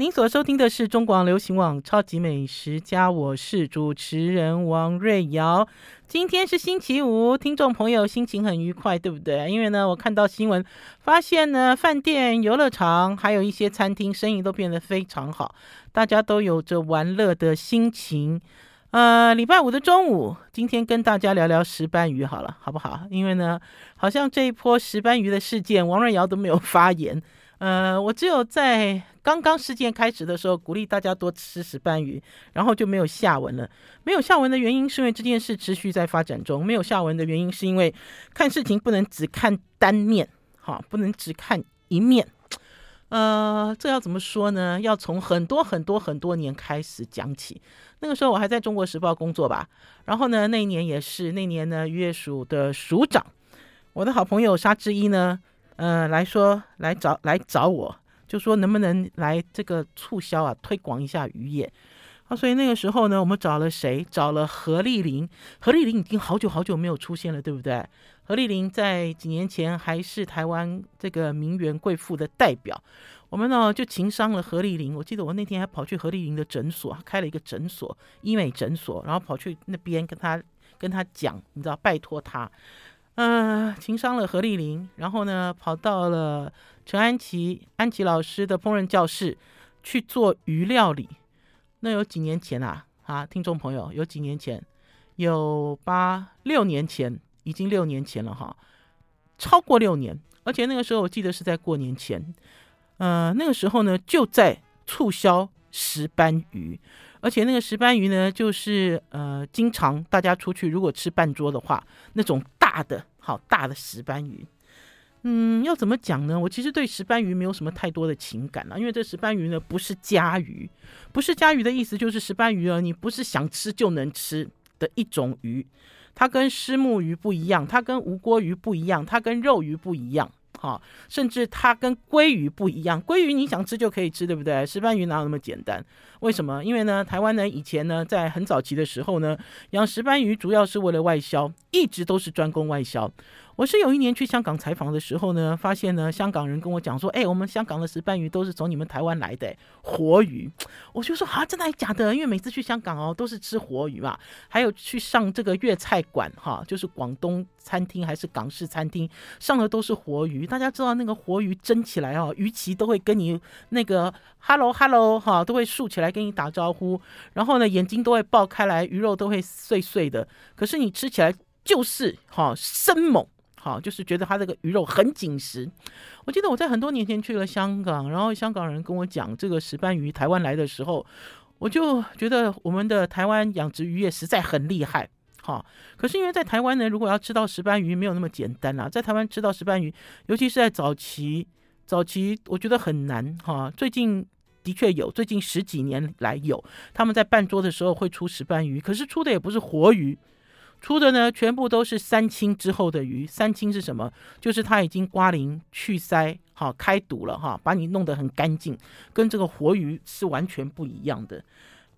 您所收听的是中广流行网《超级美食家》，我是主持人王瑞瑶。今天是星期五，听众朋友心情很愉快，对不对？因为呢，我看到新闻，发现呢，饭店、游乐场还有一些餐厅生意都变得非常好，大家都有着玩乐的心情。呃，礼拜五的中午，今天跟大家聊聊石斑鱼好了，好不好？因为呢，好像这一波石斑鱼的事件，王瑞瑶都没有发言。呃，我只有在刚刚事件开始的时候鼓励大家多吃石斑鱼，然后就没有下文了。没有下文的原因是因为这件事持续在发展中。没有下文的原因是因为看事情不能只看单面，哈，不能只看一面。呃，这要怎么说呢？要从很多很多很多年开始讲起。那个时候我还在中国时报工作吧，然后呢，那一年也是那年呢，月署的署长，我的好朋友沙之一呢。呃，来说来找来找我，就说能不能来这个促销啊，推广一下渔业啊。所以那个时候呢，我们找了谁？找了何丽玲。何丽玲已经好久好久没有出现了，对不对？何丽玲在几年前还是台湾这个名媛贵妇的代表。我们呢就情商了何丽玲。我记得我那天还跑去何丽玲的诊所，开了一个诊所，医美诊所，然后跑去那边跟他跟他讲，你知道，拜托他。嗯、呃，情伤了何丽玲，然后呢，跑到了陈安琪安琪老师的烹饪教室去做鱼料理。那有几年前啊，啊，听众朋友，有几年前，有八六年前，已经六年前了哈，超过六年。而且那个时候我记得是在过年前，呃，那个时候呢就在促销石斑鱼。而且那个石斑鱼呢，就是呃，经常大家出去如果吃半桌的话，那种大的好大的石斑鱼，嗯，要怎么讲呢？我其实对石斑鱼没有什么太多的情感啊，因为这石斑鱼呢不是家鱼，不是家鱼的意思就是石斑鱼啊，你不是想吃就能吃的一种鱼，它跟虱目鱼不一样，它跟无锅鱼不一样，它跟肉鱼不一样。好，甚至它跟鲑鱼不一样，鲑鱼你想吃就可以吃，对不对？石斑鱼哪有那么简单？为什么？因为呢，台湾呢以前呢，在很早期的时候呢，养石斑鱼主要是为了外销，一直都是专攻外销。我是有一年去香港采访的时候呢，发现呢，香港人跟我讲说，哎，我们香港的石斑鱼都是从你们台湾来的活鱼。我就说啊，真的还假的？因为每次去香港哦，都是吃活鱼嘛，还有去上这个粤菜馆哈，就是广东餐厅还是港式餐厅，上的都是活鱼。大家知道那个活鱼蒸起来哦，鱼鳍都会跟你那个 hello hello 哈，都会竖起来跟你打招呼，然后呢，眼睛都会爆开来，鱼肉都会碎碎的。可是你吃起来就是哈生猛。好，就是觉得它这个鱼肉很紧实。我记得我在很多年前去了香港，然后香港人跟我讲这个石斑鱼台湾来的时候，我就觉得我们的台湾养殖渔业实在很厉害。好，可是因为在台湾呢，如果要吃到石斑鱼没有那么简单啦，在台湾吃到石斑鱼，尤其是在早期，早期我觉得很难哈。最近的确有，最近十几年来有，他们在办桌的时候会出石斑鱼，可是出的也不是活鱼。出的呢，全部都是三清之后的鱼。三清是什么？就是它已经刮鳞、去鳃、好开肚了哈，把你弄得很干净，跟这个活鱼是完全不一样的。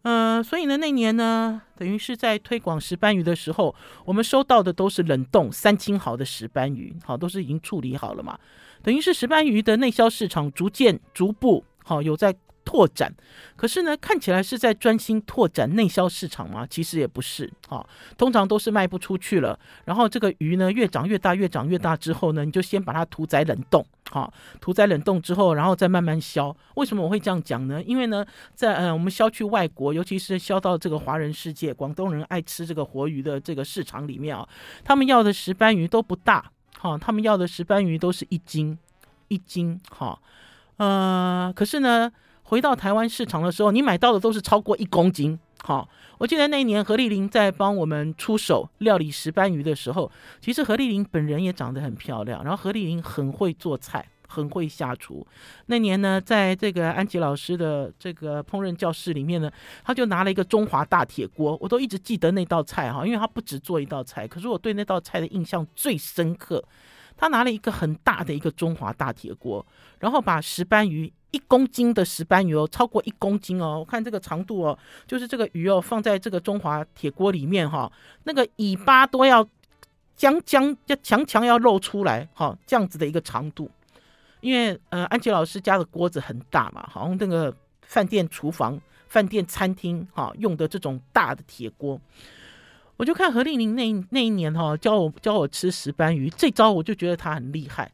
嗯、所以呢，那年呢，等于是在推广石斑鱼的时候，我们收到的都是冷冻三清好的石斑鱼，好，都是已经处理好了嘛。等于是石斑鱼的内销市场逐渐、逐步好有在。拓展，可是呢，看起来是在专心拓展内销市场吗？其实也不是，哈，通常都是卖不出去了。然后这个鱼呢，越长越大，越长越大之后呢，你就先把它屠宰冷冻，哈，屠宰冷冻之后，然后再慢慢销。为什么我会这样讲呢？因为呢，在呃我们销去外国，尤其是销到这个华人世界，广东人爱吃这个活鱼的这个市场里面啊，他们要的石斑鱼都不大，哈，他们要的石斑鱼都是一斤一斤，哈，呃，可是呢。回到台湾市场的时候，你买到的都是超过一公斤。好，我记得那一年何丽玲在帮我们出手料理石斑鱼的时候，其实何丽玲本人也长得很漂亮，然后何丽玲很会做菜，很会下厨。那年呢，在这个安吉老师的这个烹饪教室里面呢，他就拿了一个中华大铁锅，我都一直记得那道菜哈，因为他不只做一道菜，可是我对那道菜的印象最深刻。他拿了一个很大的一个中华大铁锅，然后把石斑鱼。一公斤的石斑鱼哦，超过一公斤哦，我看这个长度哦，就是这个鱼哦，放在这个中华铁锅里面哈，那个尾巴都要将将要强强要露出来哈，这样子的一个长度，因为呃安琪老师家的锅子很大嘛，好像那个饭店厨房、饭店餐厅哈用的这种大的铁锅。我就看何丽玲那那一年哈教我教我吃石斑鱼，这招我就觉得她很厉害。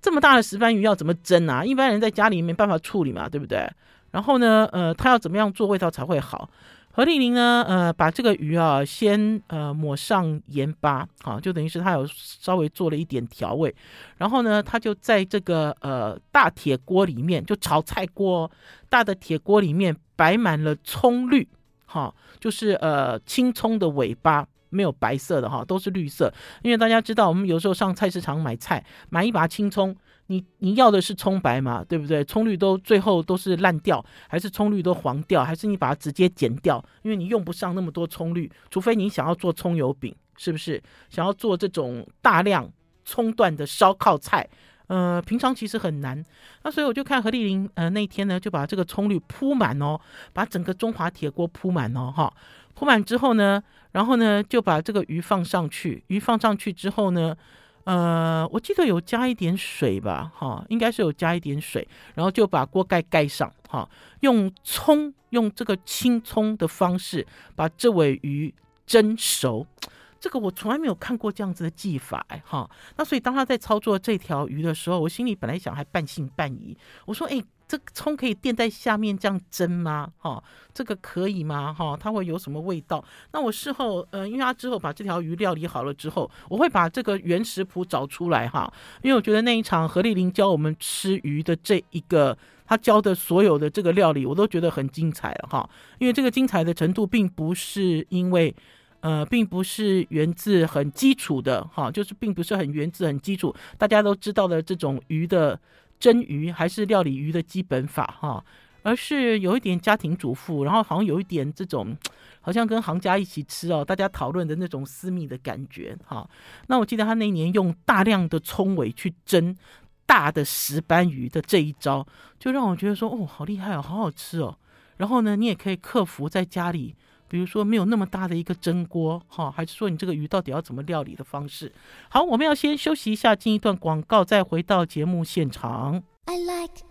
这么大的石斑鱼要怎么蒸啊？一般人在家里没办法处理嘛，对不对？然后呢，呃，他要怎么样做味道才会好？何丽玲呢，呃，把这个鱼啊先呃抹上盐巴，啊，就等于是他有稍微做了一点调味。然后呢，他就在这个呃大铁锅里面，就炒菜锅大的铁锅里面摆满了葱绿。哈，就是呃青葱的尾巴，没有白色的哈，都是绿色。因为大家知道，我们有时候上菜市场买菜，买一把青葱，你你要的是葱白嘛，对不对？葱绿都最后都是烂掉，还是葱绿都黄掉，还是你把它直接剪掉？因为你用不上那么多葱绿，除非你想要做葱油饼，是不是？想要做这种大量葱段的烧烤菜。呃，平常其实很难，那所以我就看何丽玲，呃，那天呢就把这个葱绿铺满哦，把整个中华铁锅铺满哦，哈，铺满之后呢，然后呢就把这个鱼放上去，鱼放上去之后呢，呃，我记得有加一点水吧，哈，应该是有加一点水，然后就把锅盖盖上，哈，用葱，用这个青葱的方式把这尾鱼蒸熟。这个我从来没有看过这样子的技法哎哈，那所以当他在操作这条鱼的时候，我心里本来想还半信半疑，我说哎，这个葱可以垫在下面这样蒸吗？哈，这个可以吗？哈，它会有什么味道？那我事后呃，因为他之后把这条鱼料理好了之后，我会把这个原食谱找出来哈，因为我觉得那一场何丽玲教我们吃鱼的这一个，他教的所有的这个料理，我都觉得很精彩哈，因为这个精彩的程度并不是因为。呃，并不是源自很基础的哈，就是并不是很源自很基础，大家都知道的这种鱼的蒸鱼还是料理鱼的基本法哈，而是有一点家庭主妇，然后好像有一点这种，好像跟行家一起吃哦，大家讨论的那种私密的感觉哈。那我记得他那年用大量的葱尾去蒸大的石斑鱼的这一招，就让我觉得说哦，好厉害哦，好好吃哦。然后呢，你也可以克服在家里。比如说没有那么大的一个蒸锅，哈，还是说你这个鱼到底要怎么料理的方式？好，我们要先休息一下，进一段广告，再回到节目现场。I like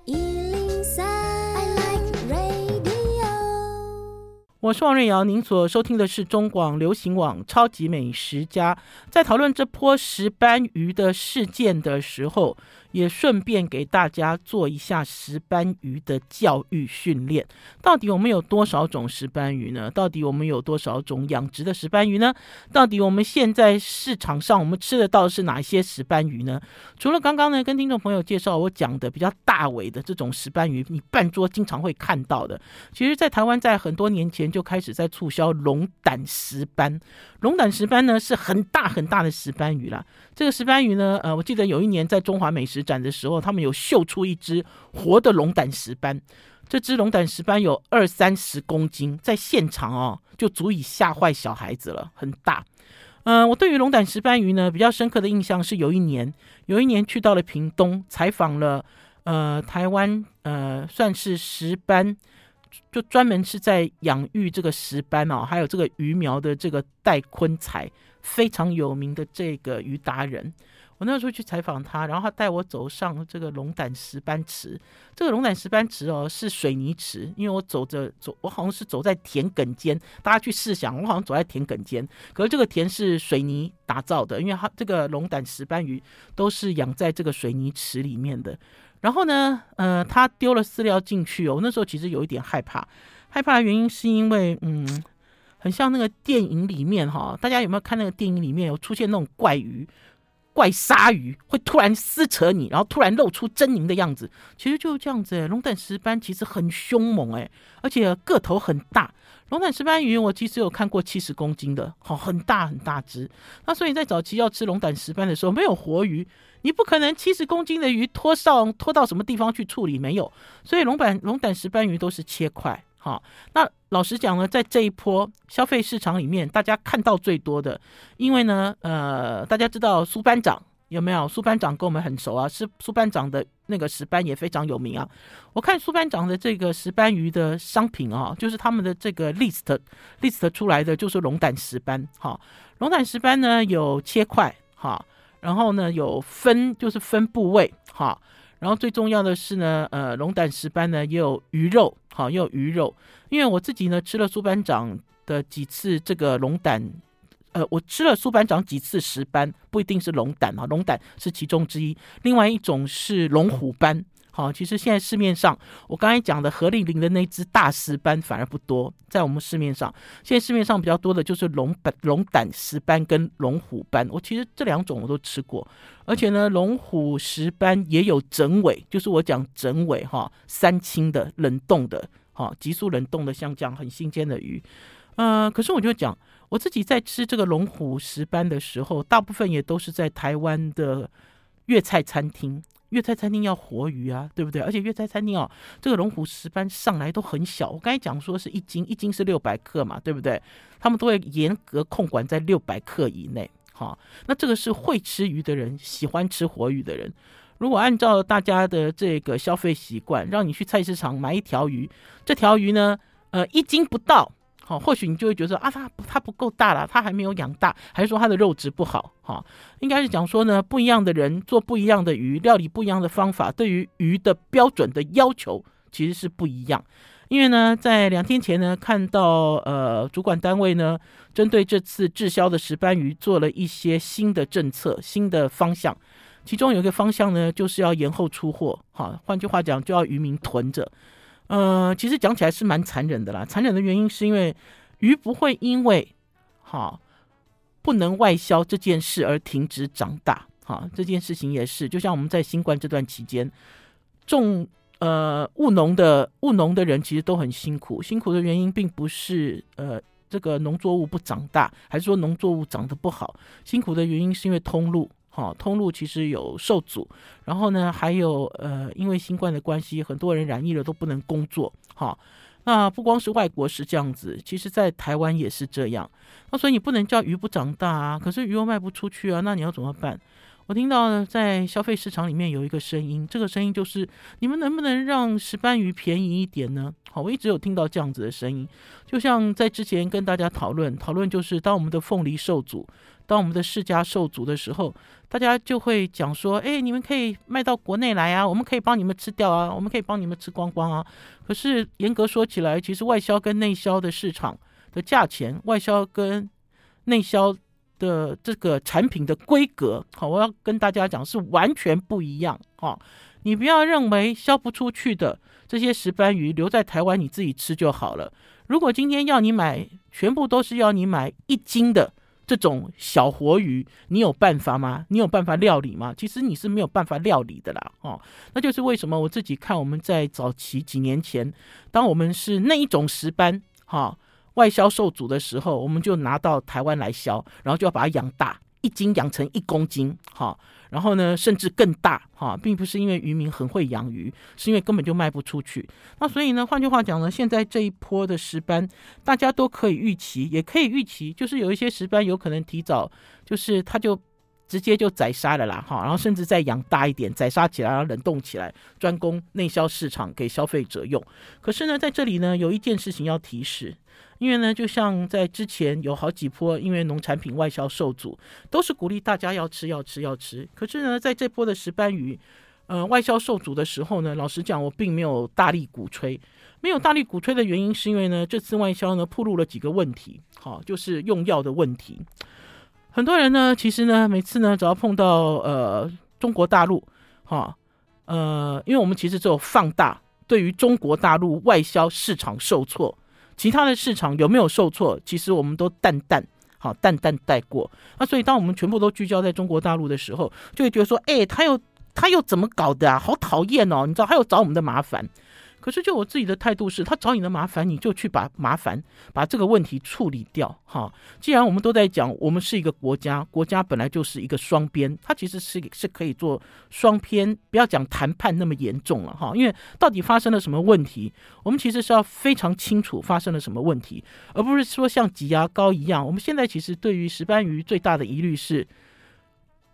我是王瑞瑶，您所收听的是中广流行网《超级美食家》。在讨论这波石斑鱼的事件的时候，也顺便给大家做一下石斑鱼的教育训练。到底我们有多少种石斑鱼呢？到底我们有多少种养殖的石斑鱼呢？到底我们现在市场上我们吃得到是哪些石斑鱼呢？除了刚刚呢跟听众朋友介绍我讲的比较大尾的这种石斑鱼，你半桌经常会看到的，其实，在台湾在很多年前。就开始在促销龙胆石斑，龙胆石斑呢是很大很大的石斑鱼啦。这个石斑鱼呢，呃，我记得有一年在中华美食展的时候，他们有秀出一只活的龙胆石斑。这只龙胆石斑有二三十公斤，在现场哦就足以吓坏小孩子了，很大。嗯、我对于龙胆石斑鱼呢比较深刻的印象是有一年，有一年去到了屏东采访了，呃，台湾呃算是石斑。就专门是在养育这个石斑哦，还有这个鱼苗的这个戴坤才非常有名的这个鱼达人。我那时候去采访他，然后他带我走上这个龙胆石斑池。这个龙胆石斑池哦是水泥池，因为我走着走，我好像是走在田埂间。大家去试想，我好像走在田埂间，可是这个田是水泥打造的，因为它这个龙胆石斑鱼都是养在这个水泥池里面的。然后呢，呃，他丢了饲料进去哦。那时候其实有一点害怕，害怕的原因是因为，嗯，很像那个电影里面哈，大家有没有看那个电影里面有出现那种怪鱼、怪鲨鱼，会突然撕扯你，然后突然露出狰狞的样子？其实就是这样子诶，龙胆石斑其实很凶猛诶，而且个头很大。龙胆石斑鱼我其实有看过七十公斤的，好，很大很大只。那所以在早期要吃龙胆石斑的时候，没有活鱼。你不可能七十公斤的鱼拖上拖到什么地方去处理？没有，所以龙胆龙胆石斑鱼都是切块。好，那老实讲呢，在这一波消费市场里面，大家看到最多的，因为呢，呃，大家知道苏班长有没有？苏班长跟我们很熟啊，是苏班长的那个石斑也非常有名啊。我看苏班长的这个石斑鱼的商品啊，就是他们的这个 list list 出来的就是龙胆石斑。哈，龙胆石斑呢有切块，哈。然后呢，有分就是分部位哈，然后最重要的是呢，呃，龙胆石斑呢也有鱼肉，好，也有鱼肉。因为我自己呢吃了苏班长的几次这个龙胆，呃，我吃了苏班长几次石斑，不一定是龙胆啊，龙胆是其中之一，另外一种是龙虎斑。好，其实现在市面上，我刚才讲的何丽玲的那只大石斑反而不多，在我们市面上，现在市面上比较多的就是龙胆、龙胆石斑跟龙虎斑。我其实这两种我都吃过，而且呢，龙虎石斑也有整尾，就是我讲整尾哈，三清的冷冻的，哈，急速冷冻的，像这样很新鲜的鱼。呃，可是我就讲，我自己在吃这个龙虎石斑的时候，大部分也都是在台湾的粤菜餐厅。粤菜餐厅要活鱼啊，对不对？而且粤菜餐厅哦，这个龙虎石斑上来都很小。我刚才讲说是一斤，一斤是六百克嘛，对不对？他们都会严格控管在六百克以内。好，那这个是会吃鱼的人，喜欢吃活鱼的人。如果按照大家的这个消费习惯，让你去菜市场买一条鱼，这条鱼呢，呃，一斤不到。好，或许你就会觉得啊，它它不够大了，它还没有养大，还是说它的肉质不好？哈，应该是讲说呢，不一样的人做不一样的鱼，料理不一样的方法，对于鱼的标准的要求其实是不一样。因为呢，在两天前呢，看到呃主管单位呢，针对这次滞销的石斑鱼做了一些新的政策、新的方向，其中有一个方向呢，就是要延后出货。哈，换句话讲，就要渔民囤着。呃，其实讲起来是蛮残忍的啦。残忍的原因是因为鱼不会因为哈不能外销这件事而停止长大。哈，这件事情也是，就像我们在新冠这段期间，种呃务农的务农的人其实都很辛苦。辛苦的原因并不是呃这个农作物不长大，还是说农作物长得不好。辛苦的原因是因为通路。好，通路其实有受阻，然后呢，还有呃，因为新冠的关系，很多人染疫了都不能工作。好，那不光是外国是这样子，其实在台湾也是这样。那所以你不能叫鱼不长大啊，可是鱼又卖不出去啊，那你要怎么办？我听到呢在消费市场里面有一个声音，这个声音就是你们能不能让石斑鱼便宜一点呢？好，我一直有听到这样子的声音，就像在之前跟大家讨论讨论，就是当我们的凤梨受阻，当我们的世家受阻的时候，大家就会讲说，哎，你们可以卖到国内来啊，我们可以帮你们吃掉啊，我们可以帮你们吃光光啊。可是严格说起来，其实外销跟内销的市场的价钱，外销跟内销。的这个产品的规格，好，我要跟大家讲是完全不一样，哈，你不要认为销不出去的这些石斑鱼留在台湾你自己吃就好了。如果今天要你买，全部都是要你买一斤的这种小活鱼，你有办法吗？你有办法料理吗？其实你是没有办法料理的啦，哦，那就是为什么我自己看我们在早期几年前，当我们是那一种石斑，哈。外销受阻的时候，我们就拿到台湾来销，然后就要把它养大，一斤养成一公斤，哈，然后呢，甚至更大，哈，并不是因为渔民很会养鱼，是因为根本就卖不出去。那所以呢，换句话讲呢，现在这一波的石斑，大家都可以预期，也可以预期，就是有一些石斑有可能提早，就是它就。直接就宰杀了啦，哈，然后甚至再养大一点，宰杀起来，然后冷冻起来，专供内销市场给消费者用。可是呢，在这里呢，有一件事情要提示，因为呢，就像在之前有好几波，因为农产品外销受阻，都是鼓励大家要吃，要吃，要吃。可是呢，在这波的石斑鱼，呃，外销受阻的时候呢，老实讲，我并没有大力鼓吹。没有大力鼓吹的原因，是因为呢，这次外销呢，暴露了几个问题，好，就是用药的问题。很多人呢，其实呢，每次呢，只要碰到呃中国大陆，哈，呃，因为我们其实只有放大对于中国大陆外销市场受挫，其他的市场有没有受挫，其实我们都淡淡，好淡淡带过。那所以当我们全部都聚焦在中国大陆的时候，就会觉得说，哎，他又他又怎么搞的啊？好讨厌哦！你知道，他又找我们的麻烦。可是，就我自己的态度是，他找你的麻烦，你就去把麻烦把这个问题处理掉。哈，既然我们都在讲，我们是一个国家，国家本来就是一个双边，它其实是是可以做双边，不要讲谈判那么严重了。哈，因为到底发生了什么问题，我们其实是要非常清楚发生了什么问题，而不是说像挤牙膏一样。我们现在其实对于石斑鱼最大的疑虑是。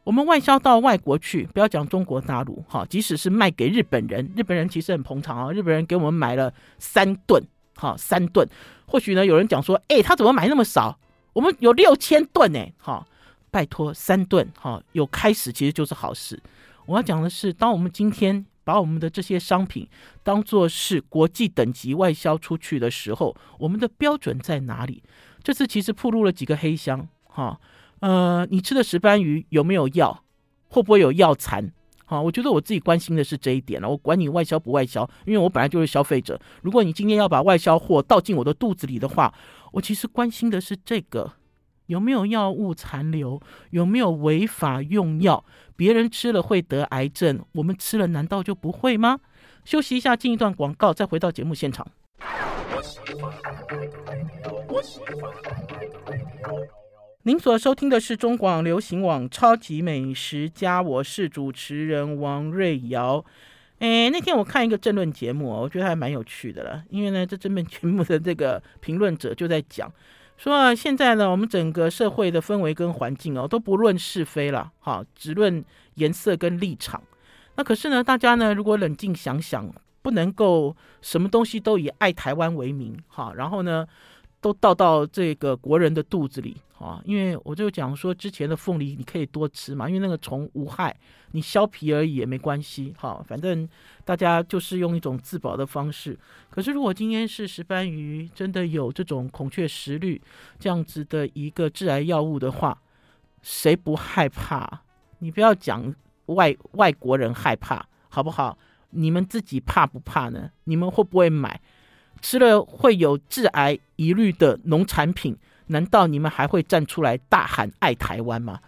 我们外销到外国去，不要讲中国大陆，哈，即使是卖给日本人，日本人其实很捧场啊。日本人给我们买了三吨，哈，三吨。或许呢，有人讲说，哎，他怎么买那么少？我们有六千吨呢，哈，拜托，三吨，哈，有开始其实就是好事。我要讲的是，当我们今天。把我们的这些商品当做是国际等级外销出去的时候，我们的标准在哪里？这次其实暴露了几个黑箱，哈，呃，你吃的石斑鱼有没有药？会不会有药残？好，我觉得我自己关心的是这一点了。我管你外销不外销，因为我本来就是消费者。如果你今天要把外销货倒进我的肚子里的话，我其实关心的是这个。有没有药物残留？有没有违法用药？别人吃了会得癌症，我们吃了难道就不会吗？休息一下，进一段广告，再回到节目现场。您所收听的是中广流行网《超级美食家》，我是主持人王瑞瑶。诶，那天我看一个政论节目，我觉得还蛮有趣的了，因为呢，这政论节目的这个评论者就在讲。说，现在呢，我们整个社会的氛围跟环境哦，都不论是非了，哈，只论颜色跟立场。那可是呢，大家呢，如果冷静想想，不能够什么东西都以爱台湾为名，哈，然后呢，都倒到这个国人的肚子里。啊，因为我就讲说，之前的凤梨你可以多吃嘛，因为那个虫无害，你削皮而已也没关系。哈，反正大家就是用一种自保的方式。可是如果今天是石斑鱼真的有这种孔雀石绿这样子的一个致癌药物的话，谁不害怕？你不要讲外外国人害怕，好不好？你们自己怕不怕呢？你们会不会买？吃了会有致癌疑虑的农产品？难道你们还会站出来大喊爱台湾吗？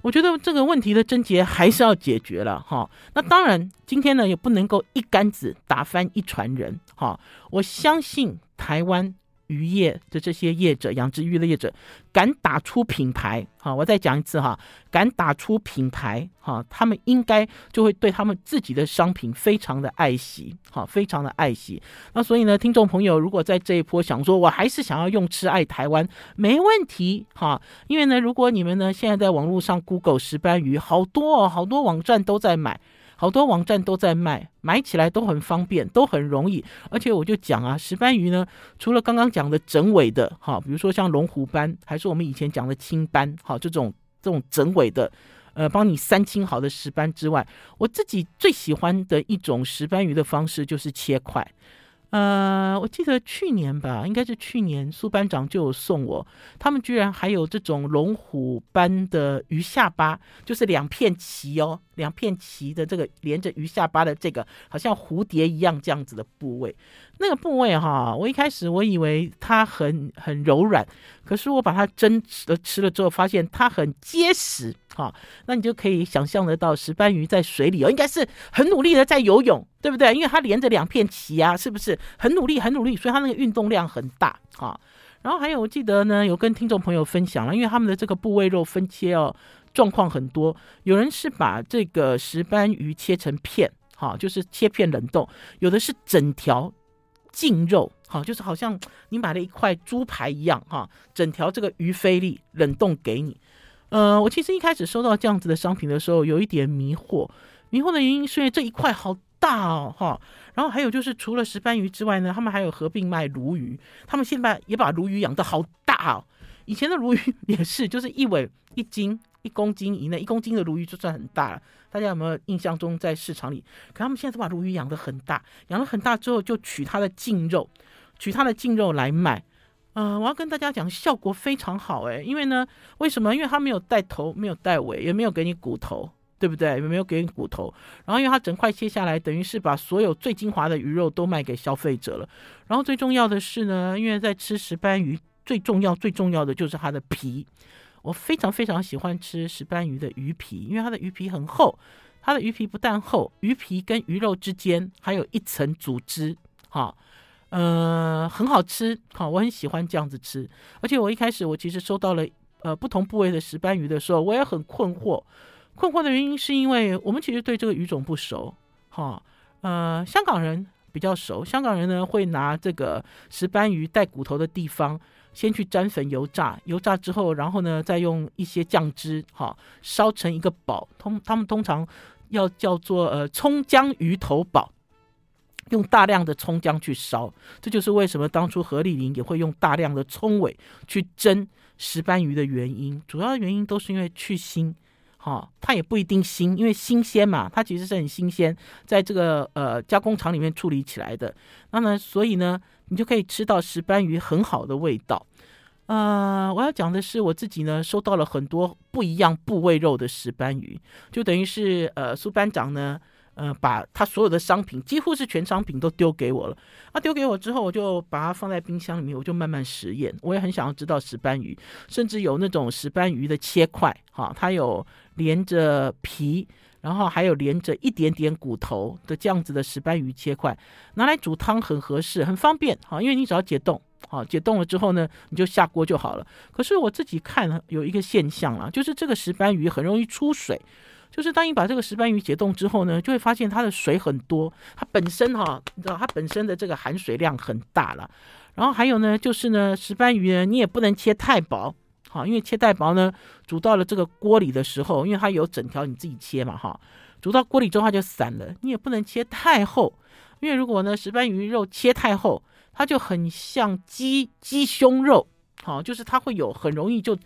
我觉得这个问题的症结还是要解决了哈。那当然，今天呢也不能够一竿子打翻一船人哈。我相信台湾。渔业的这些业者，养殖渔的业者，敢打出品牌，好，我再讲一次哈，敢打出品牌，哈，他们应该就会对他们自己的商品非常的爱惜，好，非常的爱惜。那所以呢，听众朋友，如果在这一波想说，我还是想要用吃爱台湾，没问题，哈，因为呢，如果你们呢现在在网络上 Google 石斑鱼，好多哦，好多网站都在买。好多网站都在卖，买起来都很方便，都很容易。而且我就讲啊，石斑鱼呢，除了刚刚讲的整尾的，哈，比如说像龙虎斑，还是我们以前讲的青斑，哈，这种这种整尾的，呃，帮你三清好的石斑之外，我自己最喜欢的一种石斑鱼的方式就是切块。呃，我记得去年吧，应该是去年苏班长就有送我，他们居然还有这种龙虎斑的鱼下巴，就是两片鳍哦，两片鳍的这个连着鱼下巴的这个，好像蝴蝶一样这样子的部位。那个部位哈，我一开始我以为它很很柔软，可是我把它蒸了吃了之后，发现它很结实哈。那你就可以想象得到，石斑鱼在水里哦，应该是很努力的在游泳，对不对？因为它连着两片鳍啊，是不是很努力很努力？所以它那个运动量很大啊。然后还有，我记得呢，有跟听众朋友分享了，因为他们的这个部位肉分切哦，状况很多。有人是把这个石斑鱼切成片，哈，就是切片冷冻；有的是整条。净肉，好，就是好像你买了一块猪排一样，哈，整条这个鱼菲力冷冻给你。呃，我其实一开始收到这样子的商品的时候，有一点迷惑。迷惑的原因是因为这一块好大哦，哈。然后还有就是，除了石斑鱼之外呢，他们还有合并卖鲈鱼。他们现在也把鲈鱼养得好大哦。以前的鲈鱼 也是，就是一尾一斤。一公斤以内，一公斤的鲈鱼就算很大了。大家有没有印象中在市场里？可他们现在都把鲈鱼养得很大，养了很大之后就取它的净肉，取它的净肉来卖。呃，我要跟大家讲，效果非常好诶，因为呢，为什么？因为它没有带头，没有带尾，也没有给你骨头，对不对？也没有给你骨头。然后因为它整块切下来，等于是把所有最精华的鱼肉都卖给消费者了。然后最重要的是呢，因为在吃石斑鱼，最重要最重要的就是它的皮。我非常非常喜欢吃石斑鱼的鱼皮，因为它的鱼皮很厚。它的鱼皮不但厚，鱼皮跟鱼肉之间还有一层组织，哈，呃，很好吃，好，我很喜欢这样子吃。而且我一开始我其实收到了呃不同部位的石斑鱼的时候，我也很困惑。困惑的原因是因为我们其实对这个鱼种不熟，哈，呃，香港人比较熟，香港人呢会拿这个石斑鱼带骨头的地方。先去沾粉油炸，油炸之后，然后呢，再用一些酱汁，哈，烧成一个煲。通他们通常要叫做呃葱姜鱼头煲，用大量的葱姜去烧。这就是为什么当初何丽玲也会用大量的葱尾去蒸石斑鱼的原因。主要原因都是因为去腥，哈，它也不一定腥，因为新鲜嘛，它其实是很新鲜，在这个呃加工厂里面处理起来的。那么所以呢，你就可以吃到石斑鱼很好的味道。呃，我要讲的是我自己呢，收到了很多不一样部位肉的石斑鱼，就等于是呃苏班长呢。呃，把他所有的商品，几乎是全商品都丢给我了。啊、丢给我之后，我就把它放在冰箱里面，我就慢慢实验。我也很想要知道石斑鱼，甚至有那种石斑鱼的切块，哈，它有连着皮，然后还有连着一点点骨头的这样子的石斑鱼切块，拿来煮汤很合适，很方便，哈，因为你只要解冻，好，解冻了之后呢，你就下锅就好了。可是我自己看有一个现象啊，就是这个石斑鱼很容易出水。就是当你把这个石斑鱼解冻之后呢，就会发现它的水很多，它本身哈，你知道它本身的这个含水量很大了。然后还有呢，就是呢，石斑鱼呢，你也不能切太薄，哈，因为切太薄呢，煮到了这个锅里的时候，因为它有整条，你自己切嘛，哈，煮到锅里之后它就散了。你也不能切太厚，因为如果呢，石斑鱼肉切太厚，它就很像鸡鸡胸肉，好，就是它会有很容易就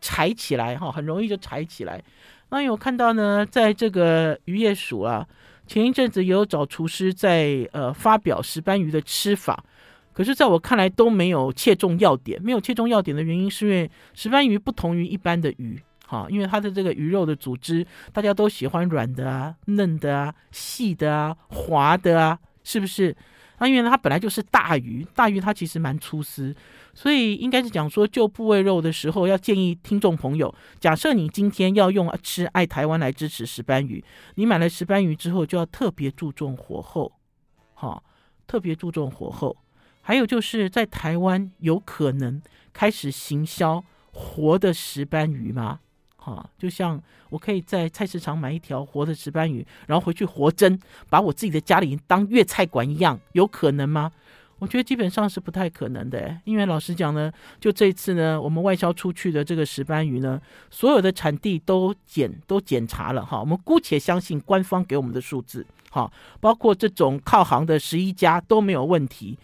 柴起来，哈，很容易就柴起来。那有看到呢，在这个渔业署啊，前一阵子也有找厨师在呃发表石斑鱼的吃法，可是在我看来都没有切中要点。没有切中要点的原因是因为石斑鱼不同于一般的鱼，哈，因为它的这个鱼肉的组织，大家都喜欢软的啊、嫩的啊、细的啊、滑的啊，是不是？那因为它本来就是大鱼，大鱼它其实蛮粗丝，所以应该是讲说，就部位肉的时候，要建议听众朋友，假设你今天要用吃爱台湾来支持石斑鱼，你买了石斑鱼之后，就要特别注重火候，好，特别注重火候。还有就是在台湾有可能开始行销活的石斑鱼吗？啊，就像我可以在菜市场买一条活的石斑鱼，然后回去活蒸，把我自己的家里当粤菜馆一样，有可能吗？我觉得基本上是不太可能的，因为老实讲呢，就这次呢，我们外销出去的这个石斑鱼呢，所有的产地都检都检查了哈，我们姑且相信官方给我们的数字，哈，包括这种靠行的十一家都没有问题。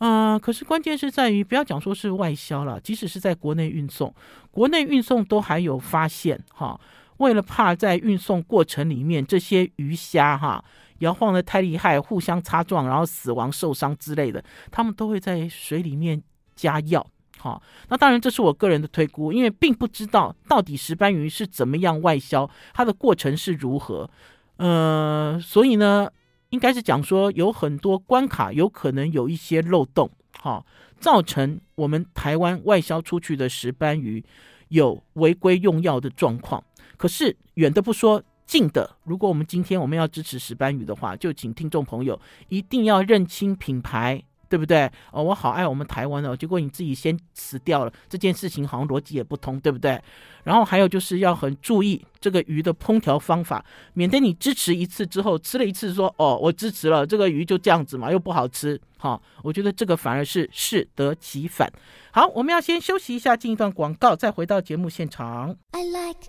啊、可是关键是在于，不要讲说是外销了，即使是在国内运送，国内运送都还有发现哈。为了怕在运送过程里面这些鱼虾哈摇晃得太厉害，互相擦撞，然后死亡受伤之类的，他们都会在水里面加药。哈，那当然这是我个人的推估，因为并不知道到底石斑鱼是怎么样外销，它的过程是如何。呃，所以呢。应该是讲说有很多关卡，有可能有一些漏洞，哈，造成我们台湾外销出去的石斑鱼有违规用药的状况。可是远的不说，近的，如果我们今天我们要支持石斑鱼的话，就请听众朋友一定要认清品牌。对不对？哦，我好爱我们台湾哦，结果你自己先死掉了，这件事情好像逻辑也不通，对不对？然后还有就是要很注意这个鱼的烹调方法，免得你支持一次之后吃了一次说哦，我支持了这个鱼就这样子嘛，又不好吃。好、我觉得这个反而是适得其反。好，我们要先休息一下，进一段广告，再回到节目现场。I like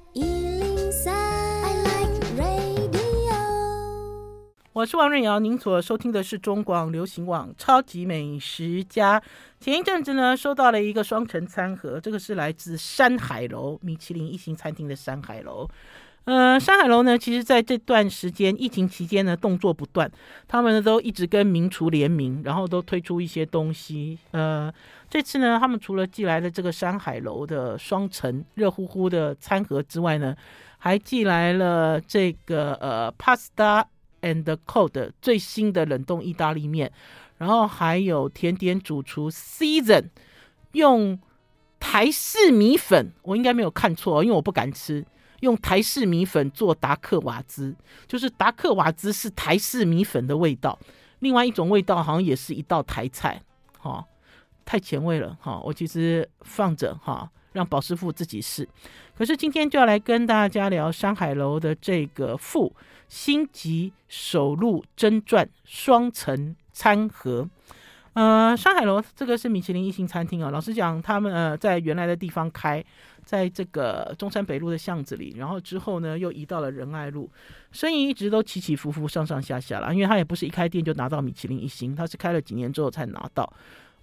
我是王瑞瑶，您所收听的是中广流行网《超级美食家》。前一阵子呢，收到了一个双层餐盒，这个是来自山海楼米其林一星餐厅的山海楼。呃，山海楼呢，其实在这段时间疫情期间呢，动作不断，他们呢都一直跟名厨联名，然后都推出一些东西。呃，这次呢，他们除了寄来了这个山海楼的双层热乎乎的餐盒之外呢，还寄来了这个呃 pasta。And cold 最新的冷冻意大利面，然后还有甜点主厨 Season 用台式米粉，我应该没有看错，因为我不敢吃，用台式米粉做达克瓦兹，就是达克瓦兹是台式米粉的味道，另外一种味道好像也是一道台菜，哈、哦，太前卫了，哈、哦，我其实放着哈。哦让宝师傅自己试。可是今天就要来跟大家聊山海楼的这个富星级首路真传双层餐盒。呃，山海楼这个是米其林一星餐厅啊。老实讲，他们呃在原来的地方开，在这个中山北路的巷子里，然后之后呢又移到了仁爱路，生意一直都起起伏伏，上上下下了。因为他也不是一开店就拿到米其林一星，他是开了几年之后才拿到。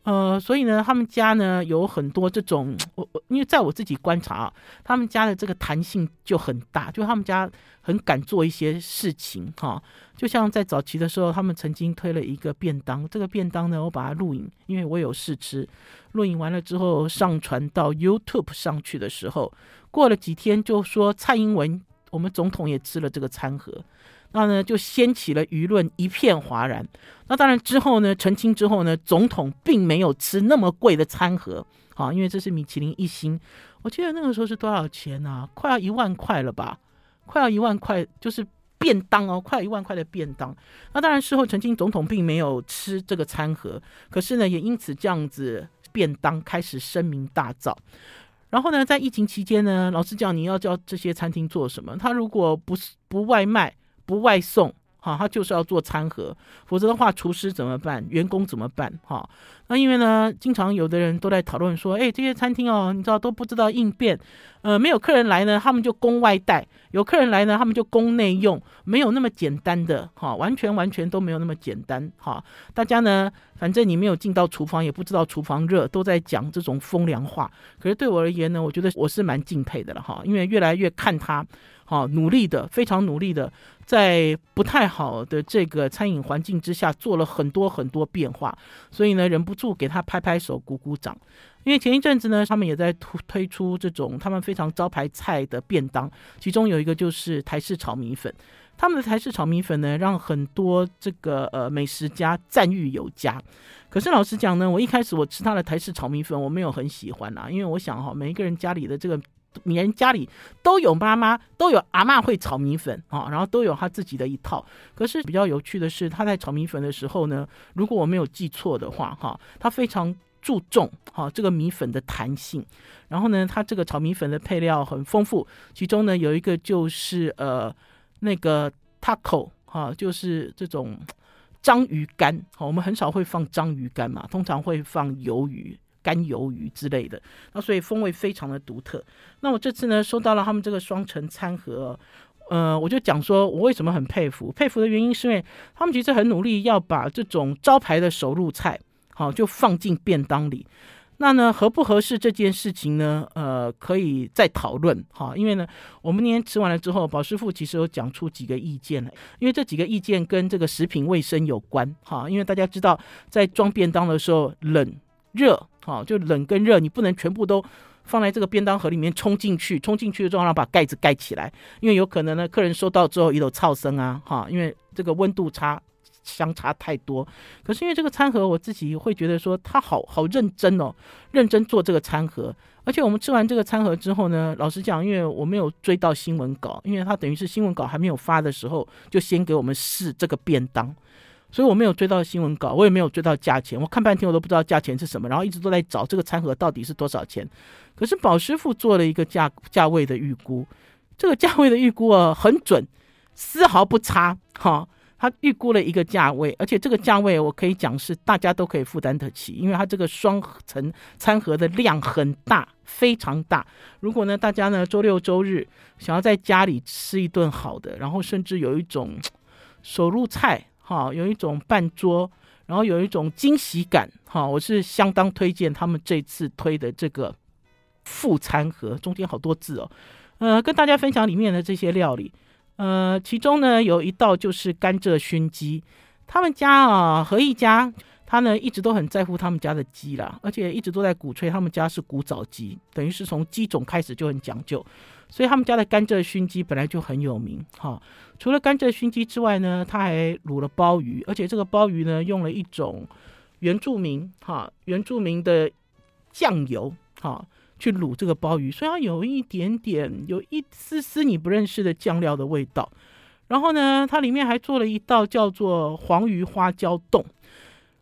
呃，所以呢，他们家呢有很多这种，我我因为在我自己观察啊，他们家的这个弹性就很大，就他们家很敢做一些事情哈。就像在早期的时候，他们曾经推了一个便当，这个便当呢，我把它录影，因为我有试吃，录影完了之后上传到 YouTube 上去的时候，过了几天就说蔡英文，我们总统也吃了这个餐盒。那呢，就掀起了舆论一片哗然。那当然之后呢，澄清之后呢，总统并没有吃那么贵的餐盒，啊，因为这是米其林一星。我记得那个时候是多少钱啊？快要一万块了吧？快要一万块，就是便当哦，快要一万块的便当。那当然事后澄清，总统并没有吃这个餐盒，可是呢，也因此这样子便当开始声名大噪。然后呢，在疫情期间呢，老实讲，你要叫这些餐厅做什么？他如果不是不外卖。不外送，哈，他就是要做餐盒，否则的话，厨师怎么办？员工怎么办？哈，那因为呢，经常有的人都在讨论说，哎，这些餐厅哦，你知道都不知道应变，呃，没有客人来呢，他们就供外带；有客人来呢，他们就供内用，没有那么简单的，哈，完全完全都没有那么简单，哈。大家呢，反正你没有进到厨房，也不知道厨房热，都在讲这种风凉话。可是对我而言呢，我觉得我是蛮敬佩的了，哈，因为越来越看他。好，努力的，非常努力的，在不太好的这个餐饮环境之下，做了很多很多变化，所以呢，忍不住给他拍拍手、鼓鼓掌。因为前一阵子呢，他们也在推推出这种他们非常招牌菜的便当，其中有一个就是台式炒米粉。他们的台式炒米粉呢，让很多这个呃美食家赞誉有加。可是老实讲呢，我一开始我吃他的台式炒米粉，我没有很喜欢啊，因为我想哈，每一个人家里的这个。每人家里都有妈妈，都有阿嬷会炒米粉啊，然后都有他自己的一套。可是比较有趣的是，他在炒米粉的时候呢，如果我没有记错的话，哈，他非常注重哈这个米粉的弹性。然后呢，他这个炒米粉的配料很丰富，其中呢有一个就是呃那个 taco 哈，就是这种章鱼干。好，我们很少会放章鱼干嘛，通常会放鱿鱼。干鱿鱼之类的，那所以风味非常的独特。那我这次呢，收到了他们这个双层餐盒，呃，我就讲说，我为什么很佩服？佩服的原因是因为他们其实很努力要把这种招牌的手入菜，好，就放进便当里。那呢，合不合适这件事情呢？呃，可以再讨论哈。因为呢，我们那天吃完了之后，宝师傅其实有讲出几个意见来，因为这几个意见跟这个食品卫生有关哈。因为大家知道，在装便当的时候，冷。热，好，就冷跟热，你不能全部都放在这个便当盒里面冲进去，冲进去的时候让把盖子盖起来，因为有可能呢，客人收到之后也有噪声啊，哈，因为这个温度差相差太多。可是因为这个餐盒，我自己会觉得说他好好认真哦，认真做这个餐盒，而且我们吃完这个餐盒之后呢，老实讲，因为我没有追到新闻稿，因为他等于是新闻稿还没有发的时候，就先给我们试这个便当。所以我没有追到新闻稿，我也没有追到价钱。我看半天我都不知道价钱是什么，然后一直都在找这个餐盒到底是多少钱。可是宝师傅做了一个价价位的预估，这个价位的预估啊很准，丝毫不差。哈，他预估了一个价位，而且这个价位我可以讲是大家都可以负担得起，因为它这个双层餐盒的量很大，非常大。如果呢大家呢周六周日想要在家里吃一顿好的，然后甚至有一种手入菜。好，有一种半桌，然后有一种惊喜感。哈，我是相当推荐他们这次推的这个副餐盒，中间好多字哦。呃，跟大家分享里面的这些料理。呃，其中呢有一道就是甘蔗熏鸡，他们家啊何一家，他呢一直都很在乎他们家的鸡啦，而且一直都在鼓吹他们家是古早鸡，等于是从鸡种开始就很讲究。所以他们家的甘蔗熏鸡本来就很有名，哈。除了甘蔗熏鸡之外呢，他还卤了鲍鱼，而且这个鲍鱼呢用了一种原住民哈原住民的酱油哈去卤这个鲍鱼，所以它有一点点有一丝丝你不认识的酱料的味道。然后呢，它里面还做了一道叫做黄鱼花椒冻。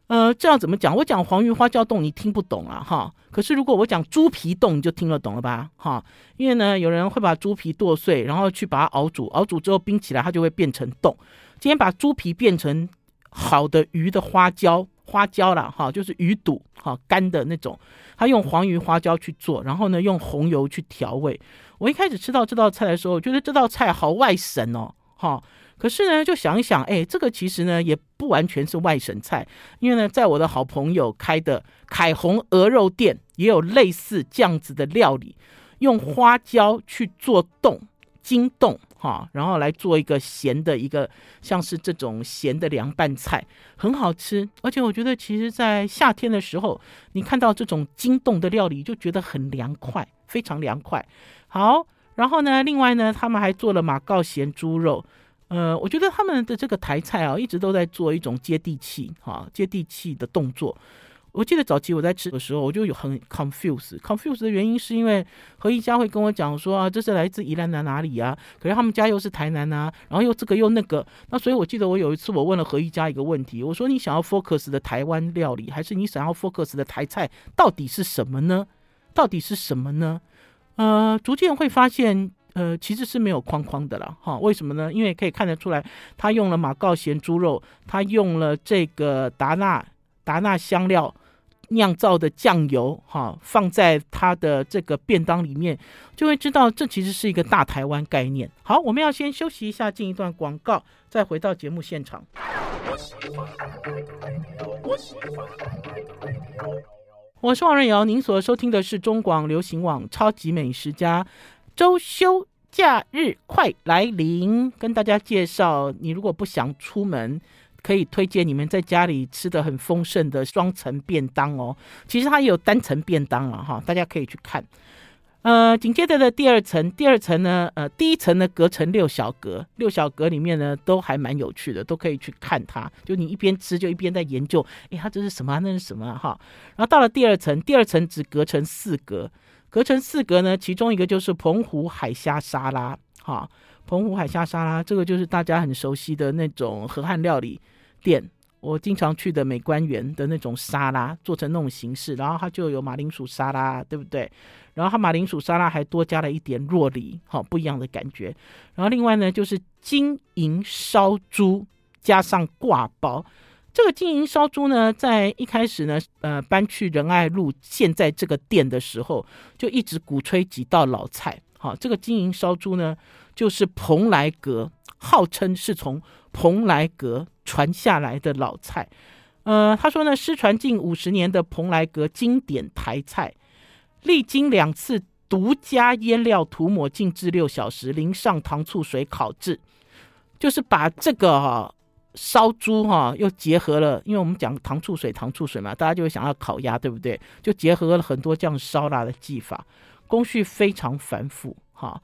呃，这样怎么讲？我讲黄鱼花椒冻，你听不懂啊，哈。可是如果我讲猪皮冻，你就听得懂了吧，哈。因为呢，有人会把猪皮剁碎，然后去把它熬煮，熬煮之后冰起来，它就会变成冻。今天把猪皮变成好的鱼的花椒，花椒啦，哈，就是鱼肚，哈，干的那种。他用黄鱼花椒去做，然后呢，用红油去调味。我一开始吃到这道菜的时候，我觉得这道菜好外省哦。哈。可是呢，就想一想，哎，这个其实呢也不完全是外省菜，因为呢，在我的好朋友开的凯鸿鹅肉店也有类似这样子的料理，用花椒去做冻、京冻哈，然后来做一个咸的一个像是这种咸的凉拌菜，很好吃。而且我觉得，其实，在夏天的时候，你看到这种京冻的料理，就觉得很凉快，非常凉快。好，然后呢，另外呢，他们还做了马告咸猪肉。呃，我觉得他们的这个台菜啊，一直都在做一种接地气、哈、啊、接地气的动作。我记得早期我在吃的时候，我就有很 confuse。confuse 的原因是因为何一家会跟我讲说啊，这是来自宜兰的哪里啊？可是他们家又是台南啊，然后又这个又那个。那所以我记得我有一次我问了何一家一个问题，我说你想要 focus 的台湾料理，还是你想要 focus 的台菜，到底是什么呢？到底是什么呢？呃，逐渐会发现。呃，其实是没有框框的了，哈，为什么呢？因为可以看得出来，他用了马告咸猪肉，他用了这个达纳达纳香料酿造的酱油，哈，放在他的这个便当里面，就会知道这其实是一个大台湾概念。好，我们要先休息一下，进一段广告，再回到节目现场。我是王瑞瑶，您所收听的是中广流行网超级美食家。周休假日快来临，跟大家介绍，你如果不想出门，可以推荐你们在家里吃的很丰盛的双层便当哦。其实它也有单层便当了哈，大家可以去看。呃，紧接着的第二层，第二层呢，呃，第一层呢隔成六小格，六小格里面呢都还蛮有趣的，都可以去看它。就你一边吃就一边在研究，诶，它这是什么？那是什么？哈。然后到了第二层，第二层只隔成四格。隔成四格呢，其中一个就是澎湖海虾沙拉，哈，澎湖海虾沙拉，这个就是大家很熟悉的那种河汉料理店，我经常去的美官园的那种沙拉，做成那种形式，然后它就有马铃薯沙拉，对不对？然后它马铃薯沙拉还多加了一点酪梨，哈，不一样的感觉。然后另外呢，就是金银烧猪加上挂包。这个金银烧猪呢，在一开始呢，呃，搬去仁爱路现在这个店的时候，就一直鼓吹几道老菜。好，这个金银烧猪呢，就是蓬莱阁，号称是从蓬莱阁传下来的老菜。呃，他说呢，失传近五十年的蓬莱阁经典台菜，历经两次独家腌料涂抹，静置六小时，淋上糖醋水烤制，就是把这个哈、烧猪哈，又结合了，因为我们讲糖醋水，糖醋水嘛，大家就会想要烤鸭，对不对？就结合了很多这样烧腊的技法，工序非常繁复哈。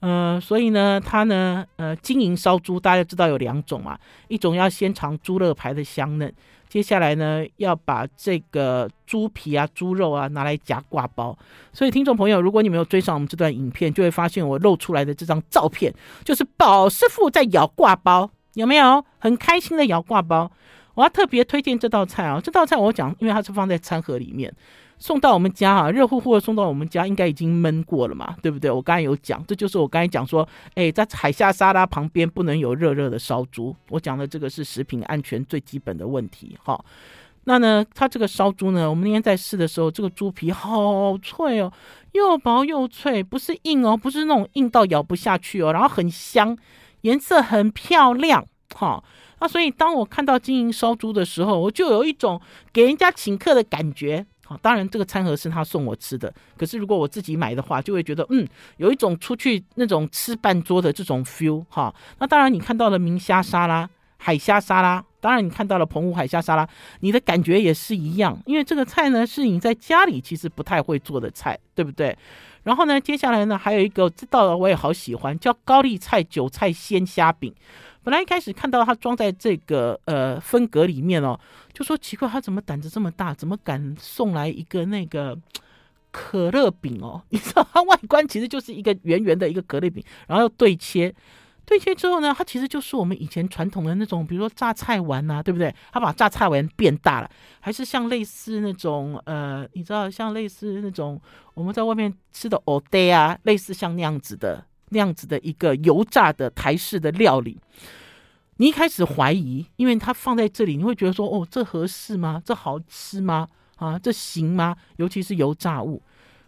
呃，所以呢，它呢，呃，经营烧猪大家知道有两种嘛，一种要先尝猪肋排的香嫩，接下来呢，要把这个猪皮啊、猪肉啊拿来夹挂包。所以听众朋友，如果你没有追上我们这段影片，就会发现我露出来的这张照片，就是宝师傅在咬挂包。有没有很开心的咬挂包？我要特别推荐这道菜啊！这道菜我讲，因为它是放在餐盒里面，送到我们家啊，热乎乎的送到我们家，应该已经焖过了嘛，对不对？我刚才有讲，这就是我刚才讲说，哎，在海虾沙拉旁边不能有热热的烧猪。我讲的这个是食品安全最基本的问题。好，那呢，它这个烧猪呢，我们那天在试的时候，这个猪皮好脆哦，又薄又脆，不是硬哦，不是那种硬到咬不下去哦，然后很香。颜色很漂亮，哈，那所以当我看到金银烧猪的时候，我就有一种给人家请客的感觉，好，当然这个餐盒是他送我吃的，可是如果我自己买的话，就会觉得嗯，有一种出去那种吃半桌的这种 feel，哈，那当然你看到了明虾沙拉、海虾沙拉，当然你看到了澎湖海虾沙拉，你的感觉也是一样，因为这个菜呢是你在家里其实不太会做的菜，对不对？然后呢，接下来呢，还有一个知道的，我也好喜欢，叫高丽菜韭菜鲜虾饼。本来一开始看到它装在这个呃分格里面哦，就说奇怪，他怎么胆子这么大，怎么敢送来一个那个可乐饼哦？你知道它外观其实就是一个圆圆的一个可乐饼，然后又对切。对切之后呢，它其实就是我们以前传统的那种，比如说榨菜丸呐、啊，对不对？它把榨菜丸变大了，还是像类似那种呃，你知道，像类似那种我们在外面吃的蚵嗲啊，类似像那样子的那样子的一个油炸的台式的料理。你一开始怀疑，因为它放在这里，你会觉得说，哦，这合适吗？这好吃吗？啊，这行吗？尤其是油炸物。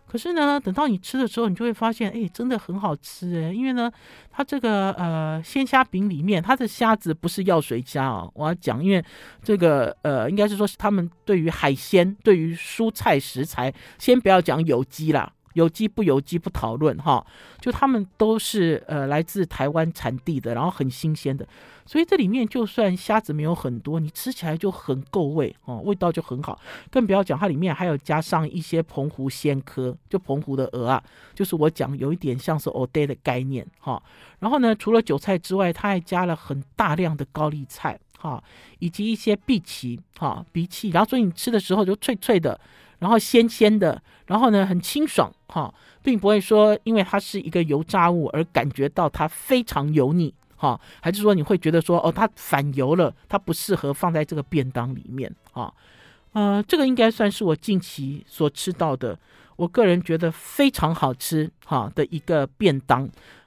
可是呢，等到你吃的时候，你就会发现，哎，真的很好吃哎！因为呢，它这个呃鲜虾饼里面，它的虾子不是药水虾哦。我要讲，因为这个呃，应该是说他们对于海鲜、对于蔬菜食材，先不要讲有机啦。有机不有机不讨论哈，就他们都是呃来自台湾产地的，然后很新鲜的，所以这里面就算虾子没有很多，你吃起来就很够味哦，味道就很好。更不要讲它里面还有加上一些澎湖鲜蚵，就澎湖的蚵啊，就是我讲有一点像是蚵嗲的概念哈。然后呢，除了韭菜之外，它还加了很大量的高丽菜哈，以及一些荸荠哈荸荠，然后所以你吃的时候就脆脆的。然后鲜鲜的，然后呢很清爽哈，并不会说因为它是一个油炸物而感觉到它非常油腻哈，还是说你会觉得说哦它反油了，它不适合放在这个便当里面啊？呃，这个应该算是我近期所吃到的，我个人觉得非常好吃哈的一个便当。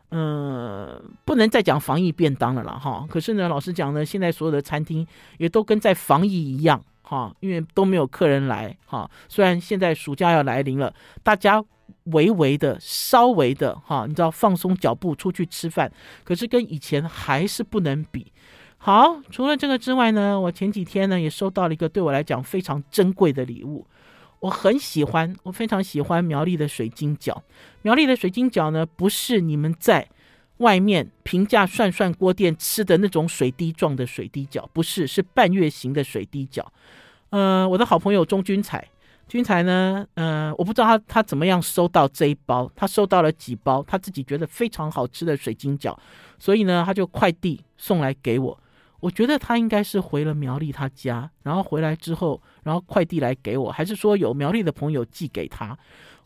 嗯、呃，不能再讲防疫便当了啦哈。可是呢，老实讲呢，现在所有的餐厅也都跟在防疫一样。哈，因为都没有客人来哈。虽然现在暑假要来临了，大家微微的、稍微的哈，你知道放松脚步出去吃饭，可是跟以前还是不能比。好，除了这个之外呢，我前几天呢也收到了一个对我来讲非常珍贵的礼物。我很喜欢，我非常喜欢苗栗的水晶饺。苗栗的水晶饺呢，不是你们在外面平价涮涮锅店吃的那种水滴状的水滴饺，不是，是半月形的水滴饺。呃，我的好朋友钟君才，君才呢，呃，我不知道他他怎么样收到这一包，他收到了几包，他自己觉得非常好吃的水晶饺，所以呢，他就快递送来给我。我觉得他应该是回了苗栗他家，然后回来之后，然后快递来给我，还是说有苗栗的朋友寄给他？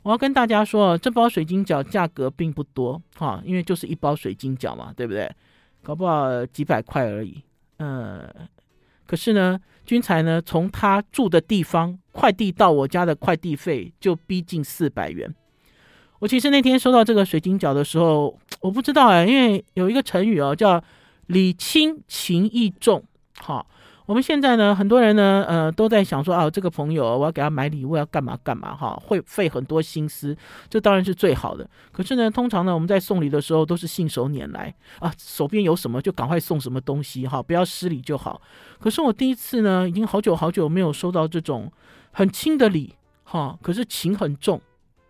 我要跟大家说，这包水晶饺价格并不多哈，因为就是一包水晶饺嘛，对不对？搞不好几百块而已，呃。可是呢，君才呢，从他住的地方快递到我家的快递费就逼近四百元。我其实那天收到这个水晶饺的时候，我不知道哎，因为有一个成语哦，叫礼轻情意重，哈。我们现在呢，很多人呢，呃，都在想说啊，这个朋友我要给他买礼物，要干嘛干嘛哈，会费很多心思，这当然是最好的。可是呢，通常呢，我们在送礼的时候都是信手拈来啊，手边有什么就赶快送什么东西哈，不要失礼就好。可是我第一次呢，已经好久好久没有收到这种很轻的礼哈，可是情很重。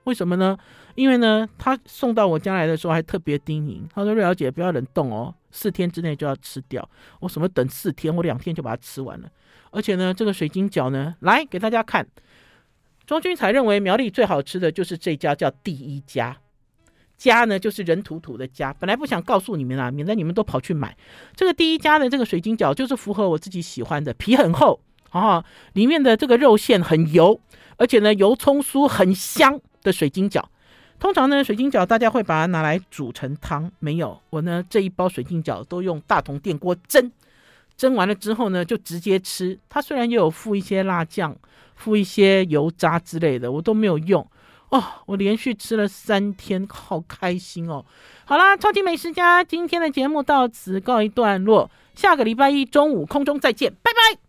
为什么呢？因为呢，他送到我家来的时候还特别叮咛，他说：“瑞小姐不要冷冻哦，四天之内就要吃掉。”我什么等四天？我两天就把它吃完了。而且呢，这个水晶饺呢，来给大家看。庄君才认为苗栗最好吃的就是这家，叫第一家。家呢，就是人土土的家。本来不想告诉你们啊，免得你们都跑去买。这个第一家的这个水晶饺，就是符合我自己喜欢的，皮很厚啊，里面的这个肉馅很油，而且呢，油葱酥很香。的水晶饺，通常呢，水晶饺大家会把它拿来煮成汤，没有，我呢这一包水晶饺都用大同电锅蒸，蒸完了之后呢就直接吃。它虽然也有附一些辣酱、附一些油渣之类的，我都没有用哦。我连续吃了三天，好开心哦。好啦，超级美食家今天的节目到此告一段落，下个礼拜一中午空中再见，拜拜。